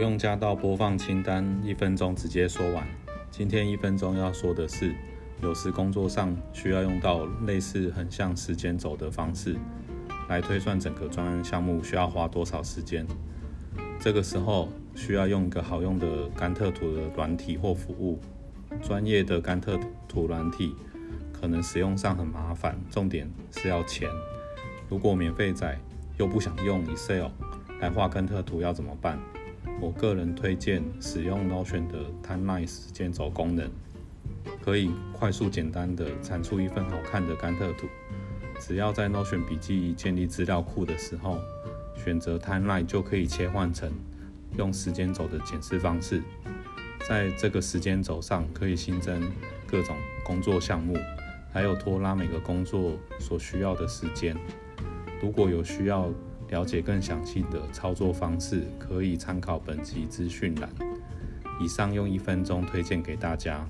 不用加到播放清单，一分钟直接说完。今天一分钟要说的是，有时工作上需要用到类似很像时间轴的方式，来推算整个专案项目需要花多少时间。这个时候需要用一个好用的甘特图的软体或服务。专业的甘特图软体可能使用上很麻烦，重点是要钱。如果免费载又不想用 Excel 来画甘特图，要怎么办？我个人推荐使用 Notion 的 Timeline 时间轴功能，可以快速简单的产出一份好看的甘特图。只要在 Notion 笔记建立资料库的时候，选择 Timeline 就可以切换成用时间轴的检视方式。在这个时间轴上，可以新增各种工作项目，还有拖拉每个工作所需要的时间。如果有需要，了解更详细的操作方式，可以参考本集资讯栏。以上用一分钟推荐给大家。